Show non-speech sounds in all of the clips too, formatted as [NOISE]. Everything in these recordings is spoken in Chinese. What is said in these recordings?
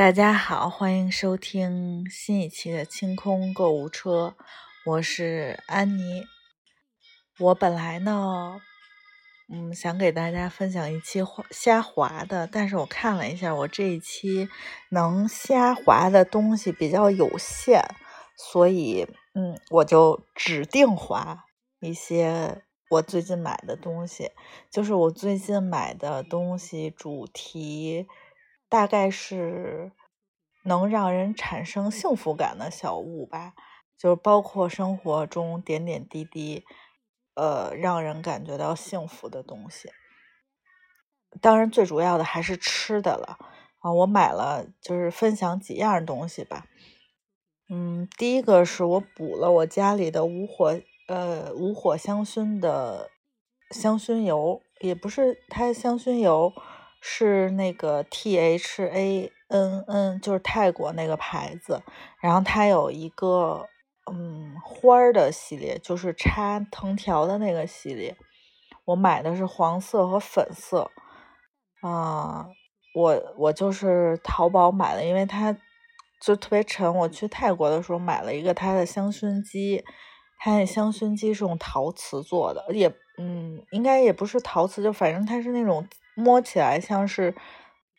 大家好，欢迎收听新一期的清空购物车，我是安妮。我本来呢，嗯，想给大家分享一期瞎滑的，但是我看了一下，我这一期能瞎滑的东西比较有限，所以，嗯，我就指定滑一些我最近买的东西，就是我最近买的东西主题。大概是能让人产生幸福感的小物吧，就是包括生活中点点滴滴，呃，让人感觉到幸福的东西。当然，最主要的还是吃的了啊！我买了，就是分享几样东西吧。嗯，第一个是我补了我家里的无火，呃，无火香薰的香薰油，也不是它香薰油。是那个 T H A N N，就是泰国那个牌子。然后它有一个嗯花儿的系列，就是插藤条的那个系列。我买的是黄色和粉色。啊，我我就是淘宝买的，因为它就特别沉。我去泰国的时候买了一个它的香薰机，它那香薰机是用陶瓷做的，也嗯应该也不是陶瓷，就反正它是那种。摸起来像是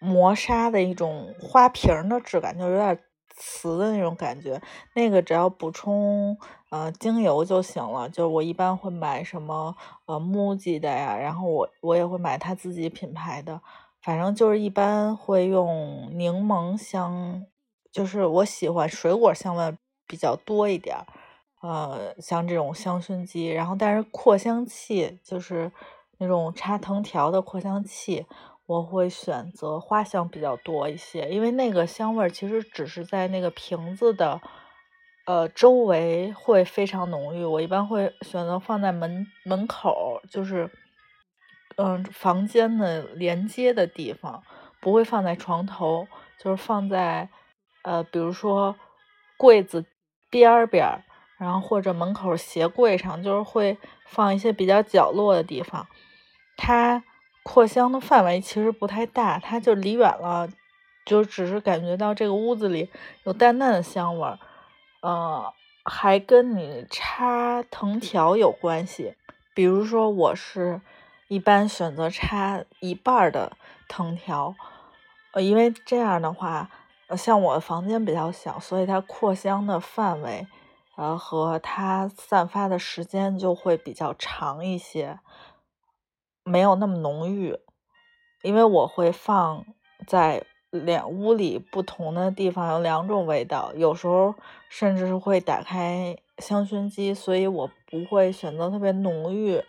磨砂的一种花瓶的质感，就有点瓷的那种感觉。那个只要补充呃精油就行了。就我一般会买什么呃木吉的呀，然后我我也会买他自己品牌的。反正就是一般会用柠檬香，就是我喜欢水果香味比较多一点。呃，像这种香薰机，然后但是扩香器就是。那种插藤条的扩香器，我会选择花香比较多一些，因为那个香味儿其实只是在那个瓶子的呃周围会非常浓郁。我一般会选择放在门门口，就是嗯房间的连接的地方，不会放在床头，就是放在呃比如说柜子边边，然后或者门口鞋柜上，就是会放一些比较角落的地方。它扩香的范围其实不太大，它就离远了，就只是感觉到这个屋子里有淡淡的香味儿，呃，还跟你插藤条有关系。比如说，我是一般选择插一半的藤条，呃，因为这样的话，呃像我的房间比较小，所以它扩香的范围，呃，和它散发的时间就会比较长一些。没有那么浓郁，因为我会放在两屋里不同的地方，有两种味道，有时候甚至是会打开香薰机，所以我不会选择特别浓郁，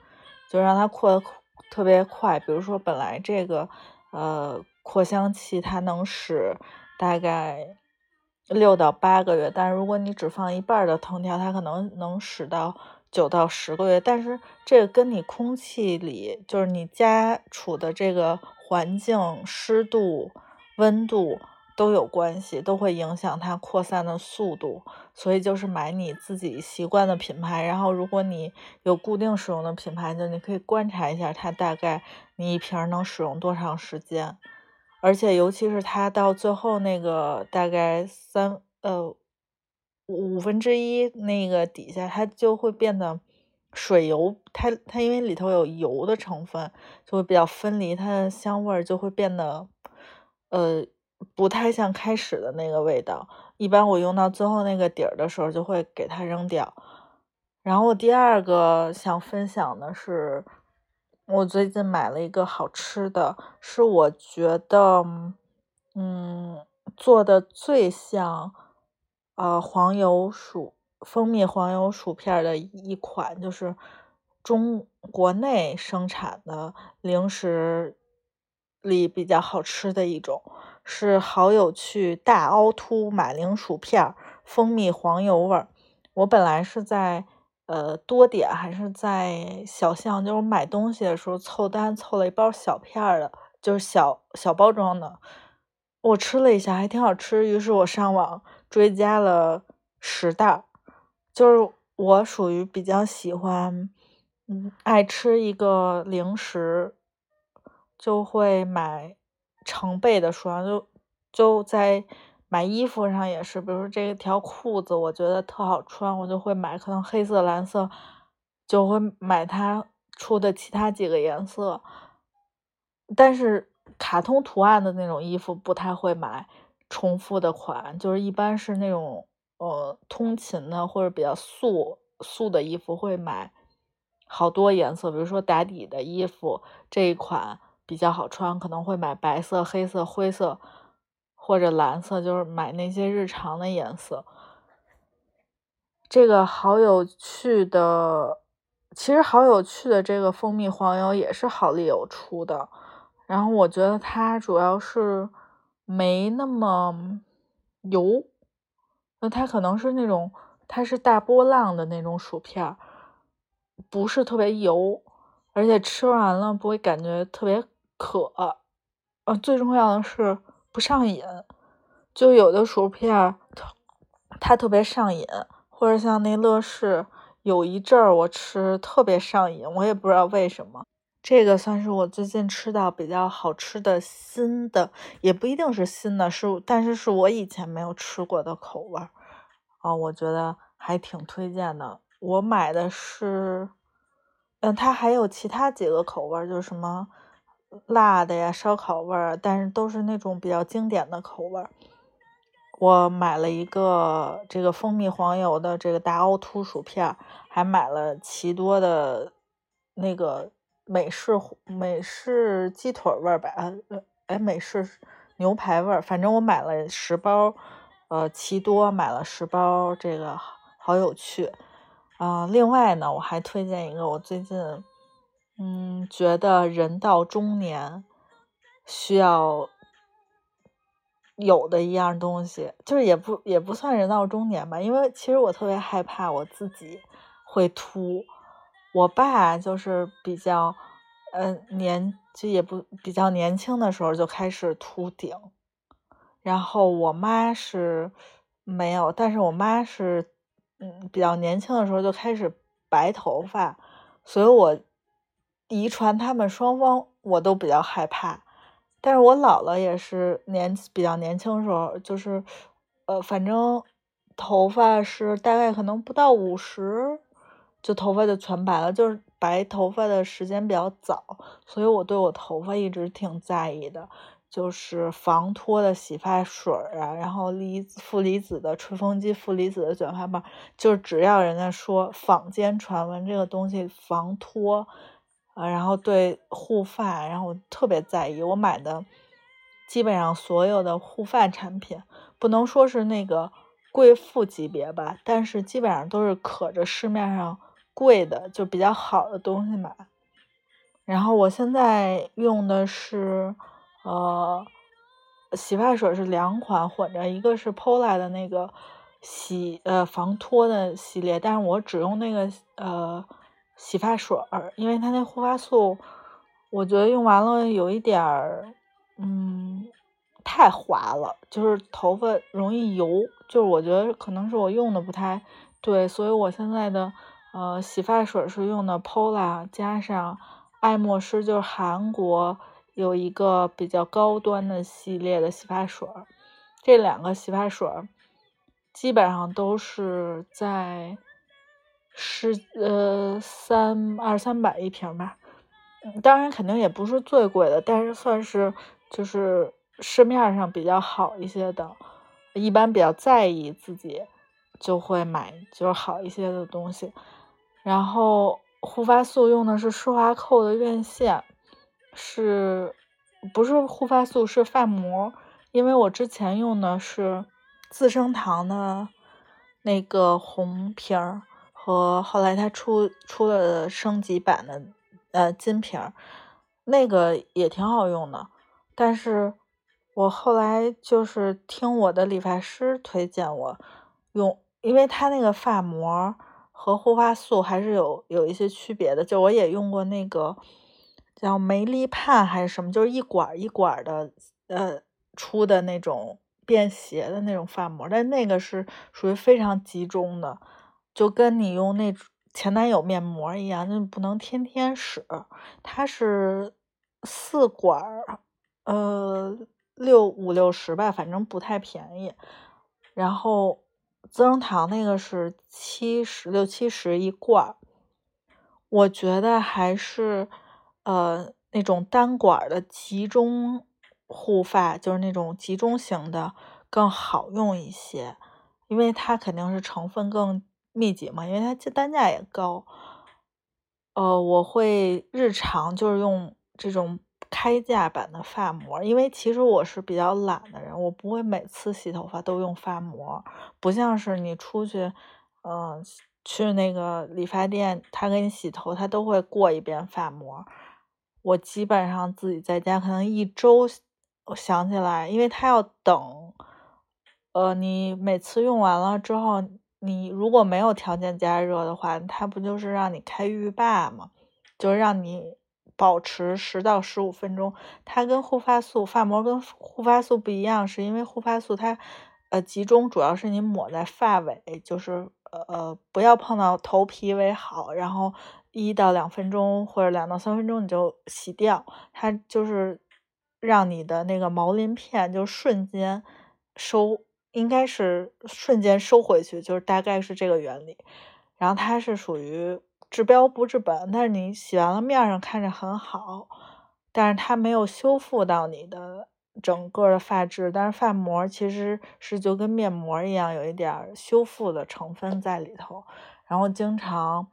就让它扩的特别快。比如说，本来这个呃扩香器它能使大概六到八个月，但如果你只放一半的藤条，它可能能使到。九到十个月，但是这个跟你空气里，就是你家处的这个环境湿度、温度都有关系，都会影响它扩散的速度。所以就是买你自己习惯的品牌，然后如果你有固定使用的品牌，就你可以观察一下它大概你一瓶能使用多长时间，而且尤其是它到最后那个大概三呃。五分之一那个底下，它就会变得水油，它它因为里头有油的成分，就会比较分离，它的香味儿就会变得，呃，不太像开始的那个味道。一般我用到最后那个底儿的时候，就会给它扔掉。然后我第二个想分享的是，我最近买了一个好吃的，是我觉得，嗯，做的最像。呃，黄油薯蜂蜜黄油薯片的一款，就是中国内生产的零食里比较好吃的一种，是好有趣大凹凸马铃薯片，蜂蜜黄油味儿。我本来是在呃多点还是在小象，就是买东西的时候凑单凑了一包小片的，就是小小包装的。我吃了一下，还挺好吃，于是我上网。追加了十袋，就是我属于比较喜欢，嗯，爱吃一个零食，就会买成倍的数量，就就在买衣服上也是，比如说这条裤子，我觉得特好穿，我就会买，可能黑色、蓝色，就会买它出的其他几个颜色。但是卡通图案的那种衣服不太会买重复的款，就是一般是那种呃通勤的或者比较素素的衣服会买好多颜色，比如说打底的衣服这一款比较好穿，可能会买白色、黑色、灰色。或者蓝色，就是买那些日常的颜色。这个好有趣的，其实好有趣的这个蜂蜜黄油也是好丽友出的。然后我觉得它主要是没那么油，那它可能是那种它是大波浪的那种薯片，不是特别油，而且吃完了不会感觉特别渴。呃，最重要的是。不上瘾，就有的薯片它它特别上瘾，或者像那乐事，有一阵儿我吃特别上瘾，我也不知道为什么。这个算是我最近吃到比较好吃的新的，也不一定是新的，是但是是我以前没有吃过的口味儿啊，我觉得还挺推荐的。我买的是，嗯，它还有其他几个口味儿，就是什么。辣的呀，烧烤味儿，但是都是那种比较经典的口味儿。我买了一个这个蜂蜜黄油的这个大凹凸薯片，还买了奇多的那个美式美式鸡腿味儿吧，哎，美式牛排味儿，反正我买了十包，呃，奇多买了十包，这个好有趣啊。另外呢，我还推荐一个我最近。嗯，觉得人到中年需要有的一样东西，就是也不也不算人到中年吧，因为其实我特别害怕我自己会秃。我爸就是比较，嗯，年就也不比较年轻的时候就开始秃顶，然后我妈是没有，但是我妈是，嗯，比较年轻的时候就开始白头发，所以我。遗传他们双方，我都比较害怕。但是我姥姥也是年比较年轻的时候，就是，呃，反正头发是大概可能不到五十，就头发就全白了，就是白头发的时间比较早。所以我对我头发一直挺在意的，就是防脱的洗发水啊，然后离负离子的吹风机、负离子的卷发棒，就只要人家说坊间传闻这个东西防脱。啊，然后对护发，然后我特别在意。我买的基本上所有的护发产品，不能说是那个贵妇级别吧，但是基本上都是可着市面上贵的，就比较好的东西买。然后我现在用的是，呃，洗发水是两款混着，一个是 Pola 的那个洗呃防脱的系列，但是我只用那个呃。洗发水，因为它那护发素，我觉得用完了有一点儿，嗯，太滑了，就是头发容易油，就是我觉得可能是我用的不太对，所以我现在的呃洗发水是用的 Pola 加上爱默诗，就是韩国有一个比较高端的系列的洗发水，这两个洗发水基本上都是在。是呃三二三百一瓶吧，当然肯定也不是最贵的，但是算是就是市面上比较好一些的，一般比较在意自己就会买就是好一些的东西。然后护发素用的是施华蔻的院线，是不是护发素是发膜？因为我之前用的是资生堂的那个红瓶儿。和后来他出出了升级版的呃金瓶儿，那个也挺好用的，但是我后来就是听我的理发师推荐我用，因为他那个发膜和护发素还是有有一些区别的，就我也用过那个叫梅丽盼还是什么，就是一管一管的呃出的那种便携的那种发膜，但那个是属于非常集中的。就跟你用那前男友面膜一样，就不能天天使。它是四管儿，呃，六五六十吧，反正不太便宜。然后资生堂那个是七十六七十一罐，我觉得还是呃那种单管的集中护发，就是那种集中型的更好用一些，因为它肯定是成分更密集嘛，因为它单价也高。呃，我会日常就是用这种。开架版的发膜，因为其实我是比较懒的人，我不会每次洗头发都用发膜，不像是你出去，嗯，去那个理发店，他给你洗头，他都会过一遍发膜。我基本上自己在家，可能一周我想起来，因为他要等，呃，你每次用完了之后，你如果没有条件加热的话，他不就是让你开浴霸吗？就是让你。保持十到十五分钟，它跟护发素发膜跟护发素不一样，是因为护发素它呃集中主要是你抹在发尾，就是呃不要碰到头皮为好，然后一到两分钟或者两到三分钟你就洗掉，它就是让你的那个毛鳞片就瞬间收，应该是瞬间收回去，就是大概是这个原理，然后它是属于。治标不治本，但是你洗完了面上看着很好，但是它没有修复到你的整个的发质。但是发膜其实是就跟面膜一样，有一点修复的成分在里头。然后经常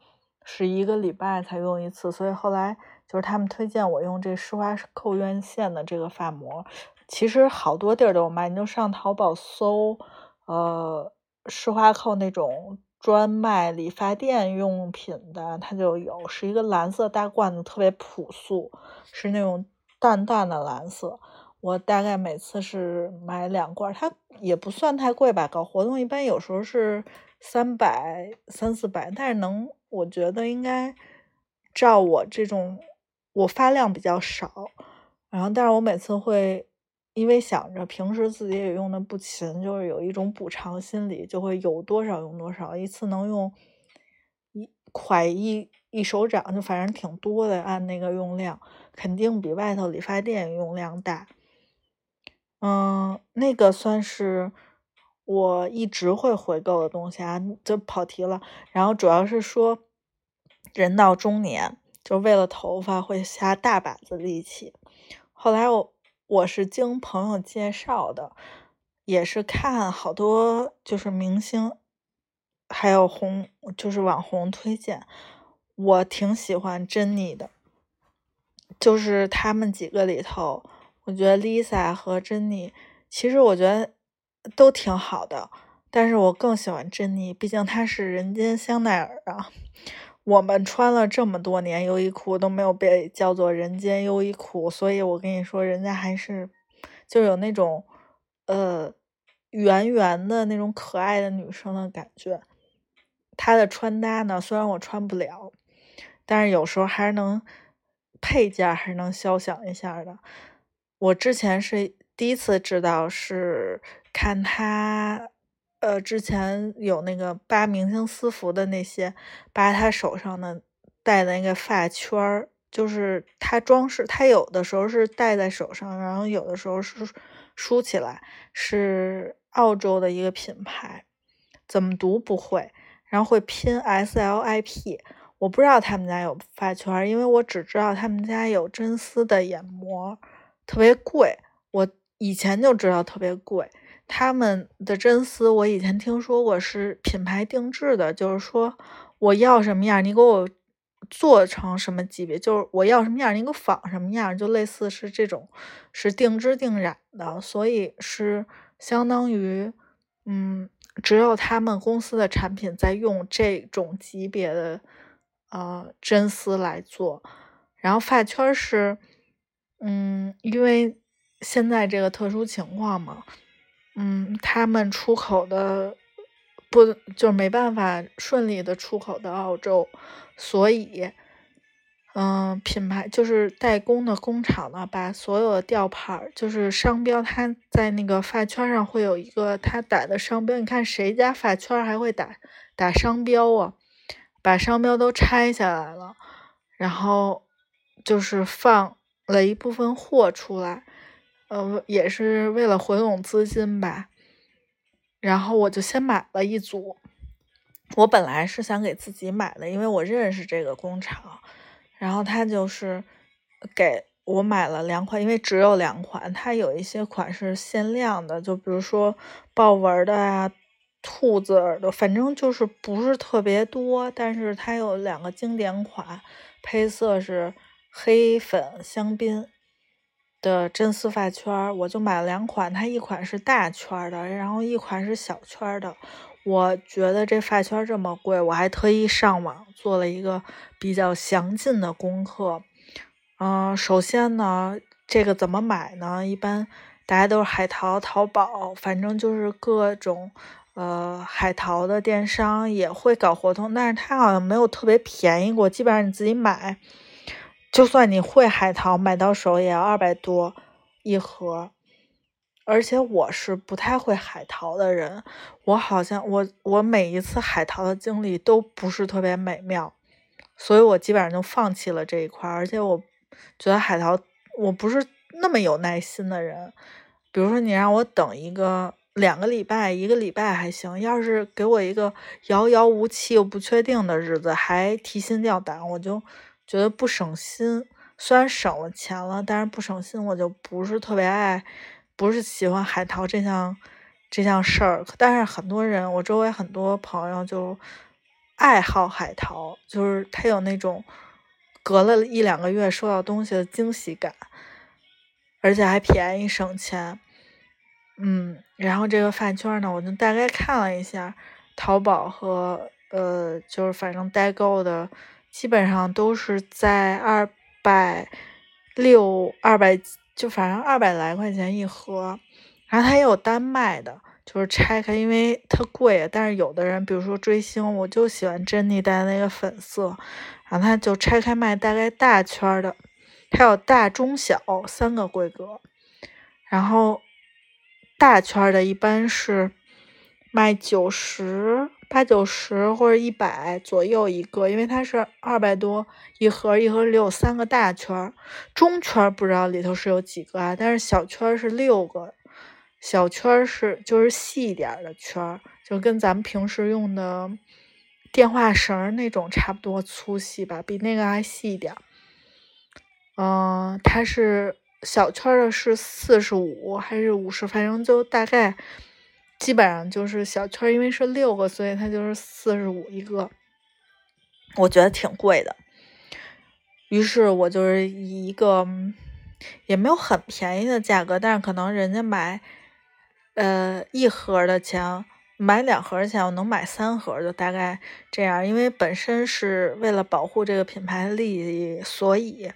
是一个礼拜才用一次，所以后来就是他们推荐我用这施华蔻院线的这个发膜。其实好多地儿都有卖，你就上淘宝搜，呃，施华蔻那种。专卖理发店用品的，它就有，是一个蓝色大罐子，特别朴素，是那种淡淡的蓝色。我大概每次是买两罐，它也不算太贵吧。搞活动一般有时候是三百三四百，但是能，我觉得应该照我这种，我发量比较少，然后但是我每次会。因为想着平时自己也用的不勤，就是有一种补偿心理，就会有多少用多少，一次能用一快一一手掌，就反正挺多的。按那个用量，肯定比外头理发店用量大。嗯，那个算是我一直会回购的东西啊，就跑题了。然后主要是说，人到中年，就为了头发会下大把子力气。后来我。我是经朋友介绍的，也是看好多就是明星，还有红就是网红推荐，我挺喜欢珍妮的，就是他们几个里头，我觉得 Lisa 和珍妮，其实我觉得都挺好的，但是我更喜欢珍妮，毕竟她是人间香奈儿啊。我们穿了这么多年优衣库都没有被叫做人间优衣库，所以我跟你说，人家还是就有那种呃圆圆的那种可爱的女生的感觉。她的穿搭呢，虽然我穿不了，但是有时候还是能配件还是能肖想一下的。我之前是第一次知道，是看她。呃，之前有那个扒明星私服的那些，扒他手上的戴的那个发圈儿，就是他装饰，他有的时候是戴在手上，然后有的时候是梳起来，是澳洲的一个品牌，怎么读不会，然后会拼 S L I P，我不知道他们家有发圈，因为我只知道他们家有真丝的眼膜，特别贵，我以前就知道特别贵。他们的真丝，我以前听说过是品牌定制的，就是说我要什么样，你给我做成什么级别，就是我要什么样，你给我仿什么样，就类似是这种，是定制定染的，所以是相当于，嗯，只有他们公司的产品在用这种级别的呃真丝来做，然后发圈是，嗯，因为现在这个特殊情况嘛。嗯，他们出口的不就没办法顺利的出口到澳洲，所以，嗯，品牌就是代工的工厂呢，把所有的吊牌就是商标，它在那个发圈上会有一个它打的商标。你看谁家发圈还会打打商标啊？把商标都拆下来了，然后就是放了一部分货出来。呃，也是为了回笼资金吧。然后我就先买了一组。我本来是想给自己买的，因为我认识这个工厂，然后他就是给我买了两款，因为只有两款，它有一些款是限量的，就比如说豹纹的啊。兔子耳朵，反正就是不是特别多，但是它有两个经典款，配色是黑粉香槟的真丝发圈，我就买了两款，它一款是大圈的，然后一款是小圈的。我觉得这发圈这么贵，我还特意上网做了一个比较详尽的功课。嗯，首先呢，这个怎么买呢？一般大家都是海淘、淘宝，反正就是各种。呃，海淘的电商也会搞活动，但是它好像没有特别便宜过。基本上你自己买，就算你会海淘，买到手也要二百多一盒。而且我是不太会海淘的人，我好像我我每一次海淘的经历都不是特别美妙，所以我基本上就放弃了这一块。而且我觉得海淘我不是那么有耐心的人，比如说你让我等一个。两个礼拜，一个礼拜还行。要是给我一个遥遥无期又不确定的日子，还提心吊胆，我就觉得不省心。虽然省了钱了，但是不省心，我就不是特别爱，不是喜欢海淘这项这项事儿。但是很多人，我周围很多朋友就爱好海淘，就是他有那种隔了一两个月收到东西的惊喜感，而且还便宜省钱。嗯，然后这个饭圈呢，我就大概看了一下，淘宝和呃，就是反正代购的，基本上都是在二百六、二百，就反正二百来块钱一盒。然后它也有单卖的，就是拆开，因为它贵。但是有的人，比如说追星，我就喜欢珍妮戴那个粉色，然后它就拆开卖，大概大圈的，它有大、中、小三个规格，然后。大圈的一般是卖九十八九十或者一百左右一个，因为它是二百多一盒，一盒里有三个大圈。中圈不知道里头是有几个啊，但是小圈是六个，小圈是就是细一点的圈，就跟咱们平时用的电话绳那种差不多粗细吧，比那个还细一点。嗯，它是。小圈的是四十五还是五十？反正就大概，基本上就是小圈，因为是六个，所以它就是四十五一个。我觉得挺贵的，于是我就是以一个也没有很便宜的价格，但是可能人家买呃一盒的钱，买两盒的钱，我能买三盒，就大概这样。因为本身是为了保护这个品牌利益，所以。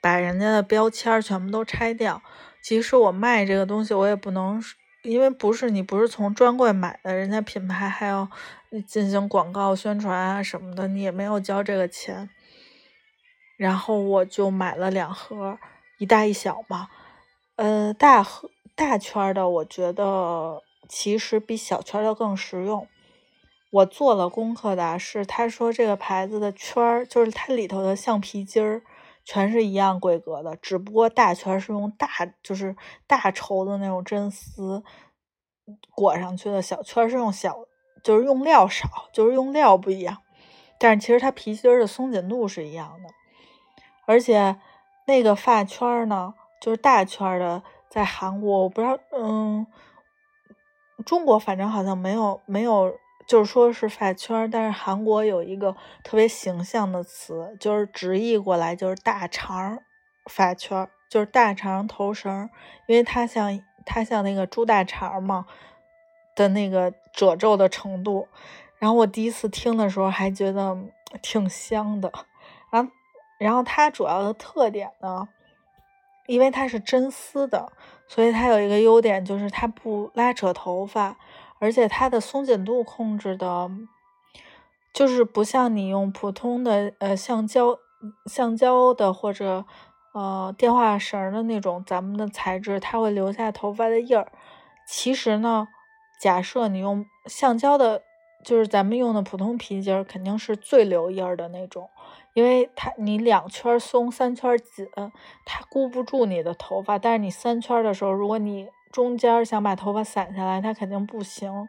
把人家的标签全部都拆掉。即使我卖这个东西，我也不能，因为不是你不是从专柜买的，人家品牌还要进行广告宣传啊什么的，你也没有交这个钱。然后我就买了两盒，一大一小嘛。呃，大盒大圈的，我觉得其实比小圈的更实用。我做了功课的是，他说这个牌子的圈儿，就是它里头的橡皮筋儿。全是一样规格的，只不过大圈是用大，就是大绸的那种真丝裹上去的，小圈是用小，就是用料少，就是用料不一样。但是其实它皮筋的松紧度是一样的，而且那个发圈呢，就是大圈的，在韩国我不知道，嗯，中国反正好像没有没有。就是说是发圈，但是韩国有一个特别形象的词，就是直译过来就是大肠发圈，就是大肠头绳，因为它像它像那个猪大肠嘛的那个褶皱的程度。然后我第一次听的时候还觉得挺香的，然后然后它主要的特点呢，因为它是真丝的，所以它有一个优点就是它不拉扯头发。而且它的松紧度控制的，就是不像你用普通的呃橡胶、橡胶的或者呃电话绳的那种咱们的材质，它会留下头发的印儿。其实呢，假设你用橡胶的，就是咱们用的普通皮筋儿肯定是最留印儿的那种，因为它你两圈松，三圈紧，它箍不住你的头发。但是你三圈的时候，如果你中间想把头发散下来，它肯定不行。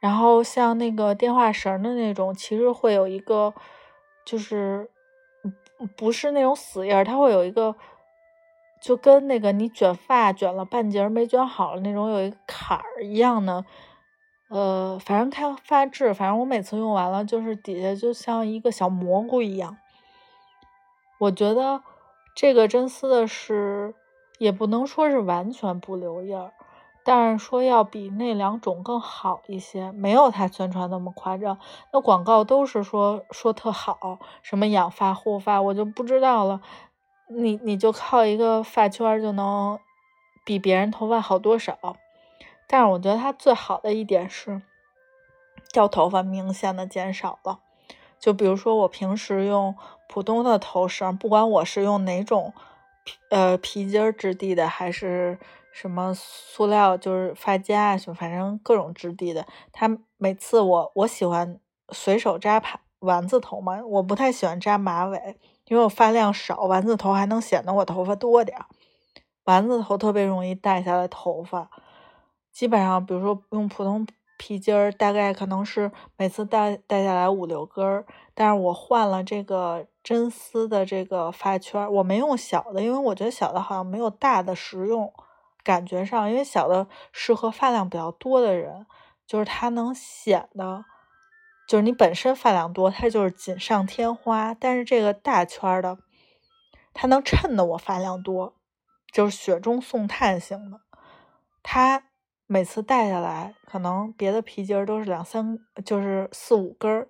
然后像那个电话绳的那种，其实会有一个，就是不是那种死印儿，它会有一个，就跟那个你卷发卷了半截没卷好的那种有一个坎儿一样的。呃，反正开发质，反正我每次用完了，就是底下就像一个小蘑菇一样。我觉得这个真丝的是，也不能说是完全不留印儿，但是说要比那两种更好一些，没有它宣传那么夸张。那广告都是说说特好，什么养发护发，我就不知道了。你你就靠一个发圈就能比别人头发好多少？但是我觉得它最好的一点是，掉头发明显的减少了。就比如说我平时用普通的头绳，不管我是用哪种呃皮筋质地的，还是什么塑料，就是发夹啊，什么反正各种质地的，它每次我我喜欢随手扎盘丸子头嘛，我不太喜欢扎马尾，因为我发量少，丸子头还能显得我头发多点儿。丸子头特别容易带下来头发。基本上，比如说用普通皮筋儿，大概可能是每次带带下来五六根儿。但是我换了这个真丝的这个发圈，我没用小的，因为我觉得小的好像没有大的实用。感觉上，因为小的适合发量比较多的人，就是它能显得，就是你本身发量多，它就是锦上添花。但是这个大圈的，它能衬得我发量多，就是雪中送炭型的，它。每次戴下来，可能别的皮筋儿都是两三，就是四五根儿，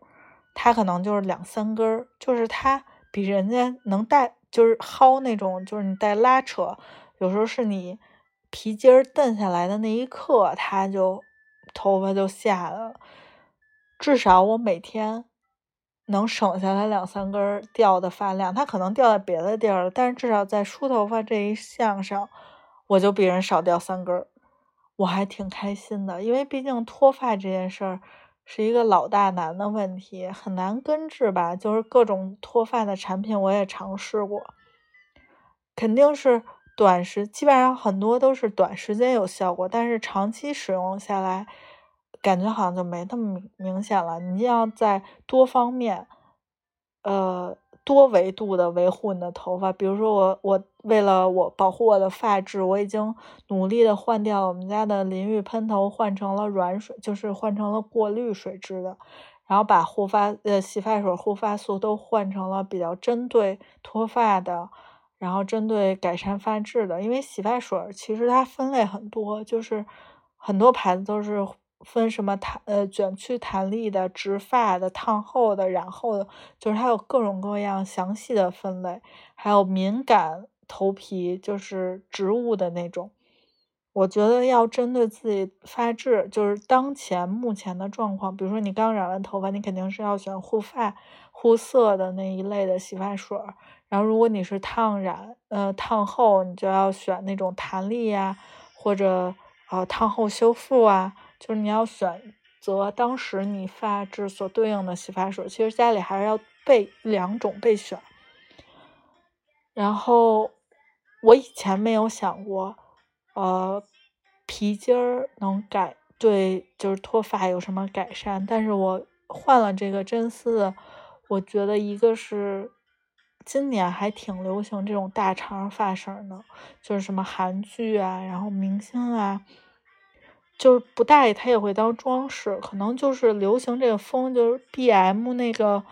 它可能就是两三根儿，就是它比人家能带，就是薅那种，就是你带拉扯，有时候是你皮筋儿蹬下来的那一刻，它就头发就下了。至少我每天能省下来两三根掉的发量，它可能掉在别的地儿了，但是至少在梳头发这一项上，我就比人少掉三根儿。我还挺开心的，因为毕竟脱发这件事儿是一个老大难的问题，很难根治吧。就是各种脱发的产品我也尝试过，肯定是短时，基本上很多都是短时间有效果，但是长期使用下来，感觉好像就没那么明显了。你要在多方面，呃。多维度的维护你的头发，比如说我我为了我保护我的发质，我已经努力的换掉我们家的淋浴喷头，换成了软水，就是换成了过滤水质的，然后把护发呃洗发水、护发素都换成了比较针对脱发的，然后针对改善发质的，因为洗发水其实它分类很多，就是很多牌子都是。分什么弹呃卷曲弹力的、直发的、烫后的、染后的，就是它有各种各样详细的分类，还有敏感头皮，就是植物的那种。我觉得要针对自己发质，就是当前目前的状况，比如说你刚染完头发，你肯定是要选护发护色的那一类的洗发水。然后如果你是烫染呃烫后，你就要选那种弹力呀，或者呃烫后修复啊。就是你要选择当时你发质所对应的洗发水，其实家里还是要备两种备选。然后我以前没有想过，呃，皮筋儿能改对就是脱发有什么改善，但是我换了这个真丝的，我觉得一个是今年还挺流行这种大长发绳的，就是什么韩剧啊，然后明星啊。就是不戴它也会当装饰，可能就是流行这个风，就是 B M 那个，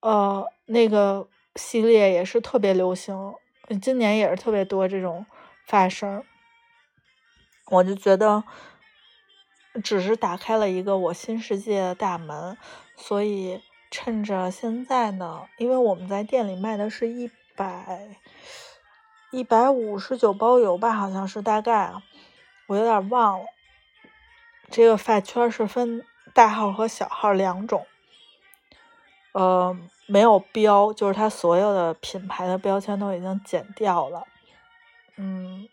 呃，那个系列也是特别流行，今年也是特别多这种发绳。我就觉得，只是打开了一个我新世界的大门，所以趁着现在呢，因为我们在店里卖的是一百一百五十九包邮吧，好像是大概，我有点忘了。这个发圈是分大号和小号两种，呃，没有标，就是它所有的品牌的标签都已经剪掉了。嗯，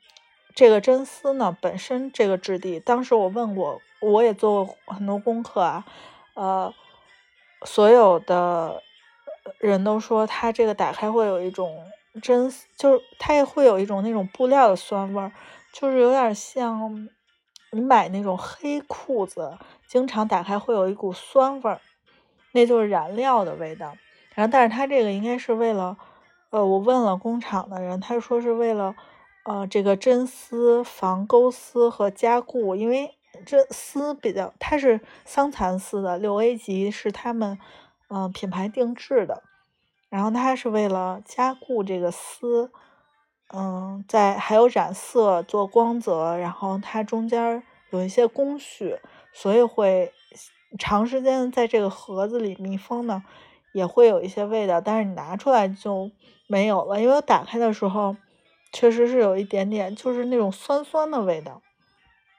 这个真丝呢，本身这个质地，当时我问过，我也做过很多功课啊。呃，所有的人都说它这个打开会有一种真丝，就是它也会有一种那种布料的酸味儿，就是有点像你买那种黑裤子，经常打开会有一股酸味儿，那就是燃料的味道。然后，但是它这个应该是为了，呃，我问了工厂的人，他说是为了，呃，这个真丝防钩丝和加固，因为这丝比较，它是桑蚕丝的，六 A 级是他们，嗯，品牌定制的，然后它是为了加固这个丝，嗯，在还有染色做光泽，然后它中间有一些工序，所以会长时间在这个盒子里密封呢。也会有一些味道，但是你拿出来就没有了，因为我打开的时候确实是有一点点，就是那种酸酸的味道，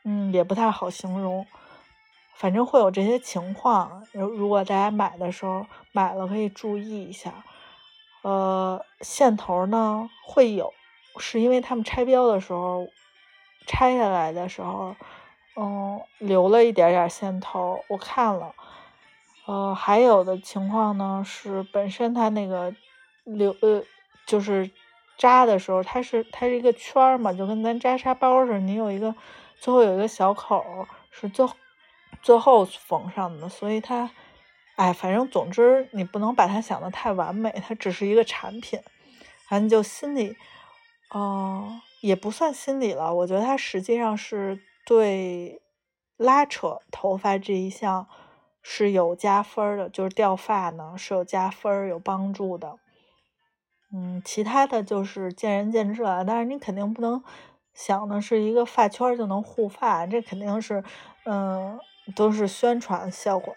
嗯，也不太好形容，反正会有这些情况。如果大家买的时候买了，可以注意一下。呃，线头呢会有，是因为他们拆标的时候拆下来的时候，嗯，留了一点点线头，我看了。呃，还有的情况呢是本身它那个留呃就是扎的时候，它是它是一个圈儿嘛，就跟咱扎沙包似的，你有一个最后有一个小口是最最后缝上的，所以它哎，反正总之你不能把它想的太完美，它只是一个产品，反正就心里哦也不算心理了，我觉得它实际上是对拉扯头发这一项。是有加分的，就是掉发呢是有加分有帮助的。嗯，其他的就是见仁见智了。但是你肯定不能想的是一个发圈就能护发，这肯定是，嗯，都是宣传效果。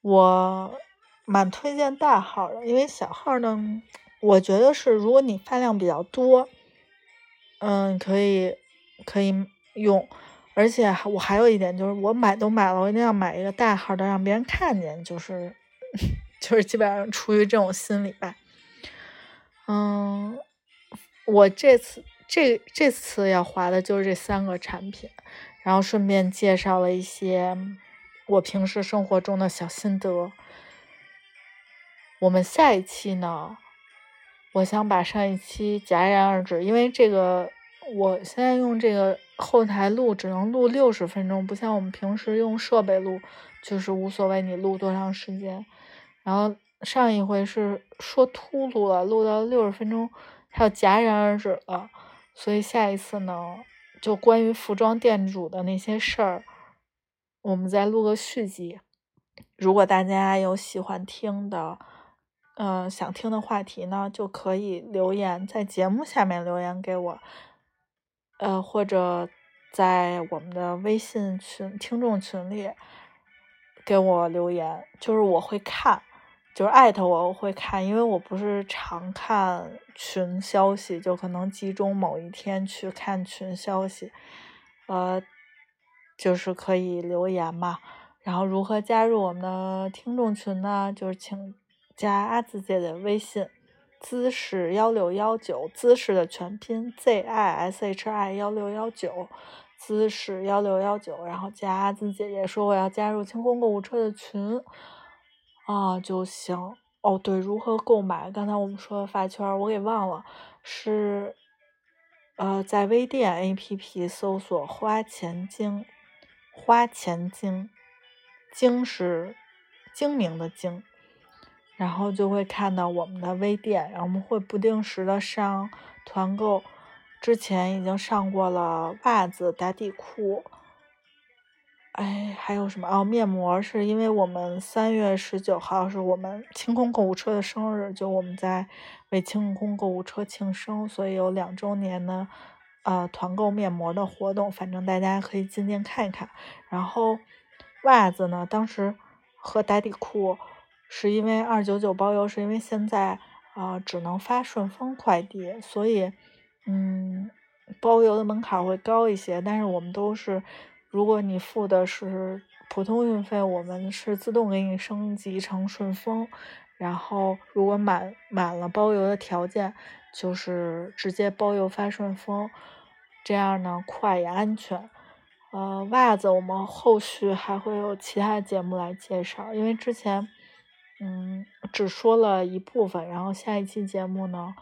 我蛮推荐大号的，因为小号呢，我觉得是如果你发量比较多，嗯，可以可以用。而且我还有一点就是，我买都买了，我一定要买一个大号的，让别人看见，就是 [LAUGHS] 就是基本上出于这种心理吧。嗯，我这次这这次要划的就是这三个产品，然后顺便介绍了一些我平时生活中的小心得。我们下一期呢，我想把上一期戛然而止，因为这个我现在用这个。后台录只能录六十分钟，不像我们平时用设备录，就是无所谓你录多长时间。然后上一回是说秃噜了，录到六十分钟，它要戛然而止了。所以下一次呢，就关于服装店主的那些事儿，我们再录个续集。如果大家有喜欢听的，嗯，想听的话题呢，就可以留言在节目下面留言给我。呃，或者在我们的微信群、听众群里给我留言，就是我会看，就是艾特我，我会看，因为我不是常看群消息，就可能集中某一天去看群消息，呃，就是可以留言嘛。然后如何加入我们的听众群呢？就是请加阿紫姐的微信。姿势幺六幺九，姿势的全拼 Z I S H I 幺六幺九，姿势幺六幺九，然后加阿紫姐姐说我要加入清空购物车的群啊就行。哦，对，如何购买？刚才我们说的发圈我给忘了，是呃在微店 A P P 搜索花钱精，花钱精，精是精明的精。然后就会看到我们的微店，然后我们会不定时的上团购。之前已经上过了袜子、打底裤，哎，还有什么？哦，面膜是因为我们三月十九号是我们清空购物车的生日，就我们在为清空购物车庆生，所以有两周年的呃团购面膜的活动，反正大家可以进店看一看。然后袜子呢，当时和打底裤。是因为二九九包邮，是因为现在啊只能发顺丰快递，所以嗯包邮的门槛会高一些。但是我们都是，如果你付的是普通运费，我们是自动给你升级成顺丰。然后如果满满了包邮的条件，就是直接包邮发顺丰，这样呢快也安全。呃，袜子我们后续还会有其他节目来介绍，因为之前嗯只说了一部分，然后下一期节目呢，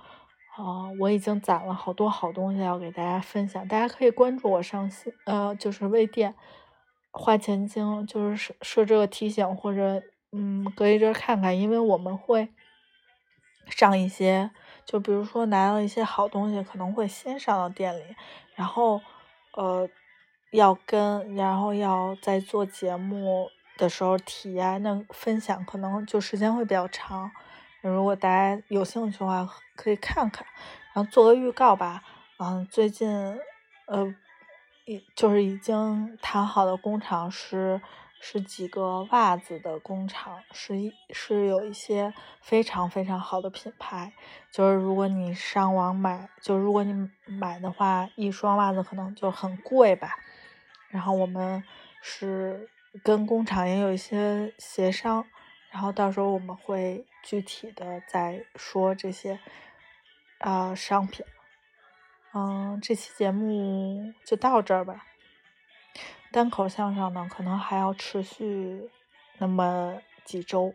啊，我已经攒了好多好东西要给大家分享，大家可以关注我上新呃就是微店花钱精，就是设设这个提醒或者嗯隔一阵看看，因为我们会上一些，就比如说拿了一些好东西，可能会先上到店里，然后呃。要跟，然后要在做节目的时候体验那分享，可能就时间会比较长。如果大家有兴趣的话，可以看看。然后做个预告吧，嗯，最近呃，已就是已经谈好的工厂是是几个袜子的工厂，是一是有一些非常非常好的品牌。就是如果你上网买，就如果你买的话，一双袜子可能就很贵吧。然后我们是跟工厂也有一些协商，然后到时候我们会具体的再说这些啊商品。嗯，这期节目就到这儿吧。单口相声呢，可能还要持续那么几周，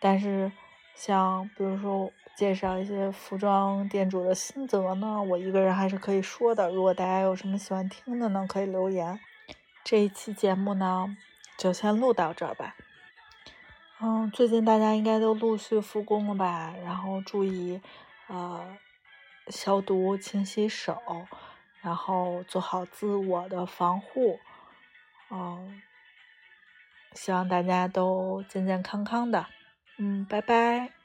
但是像比如说介绍一些服装店主的心得呢，我一个人还是可以说的。如果大家有什么喜欢听的呢，可以留言。这一期节目呢，就先录到这儿吧。嗯，最近大家应该都陆续复工了吧？然后注意，呃，消毒、勤洗手，然后做好自我的防护。嗯，希望大家都健健康康的。嗯，拜拜。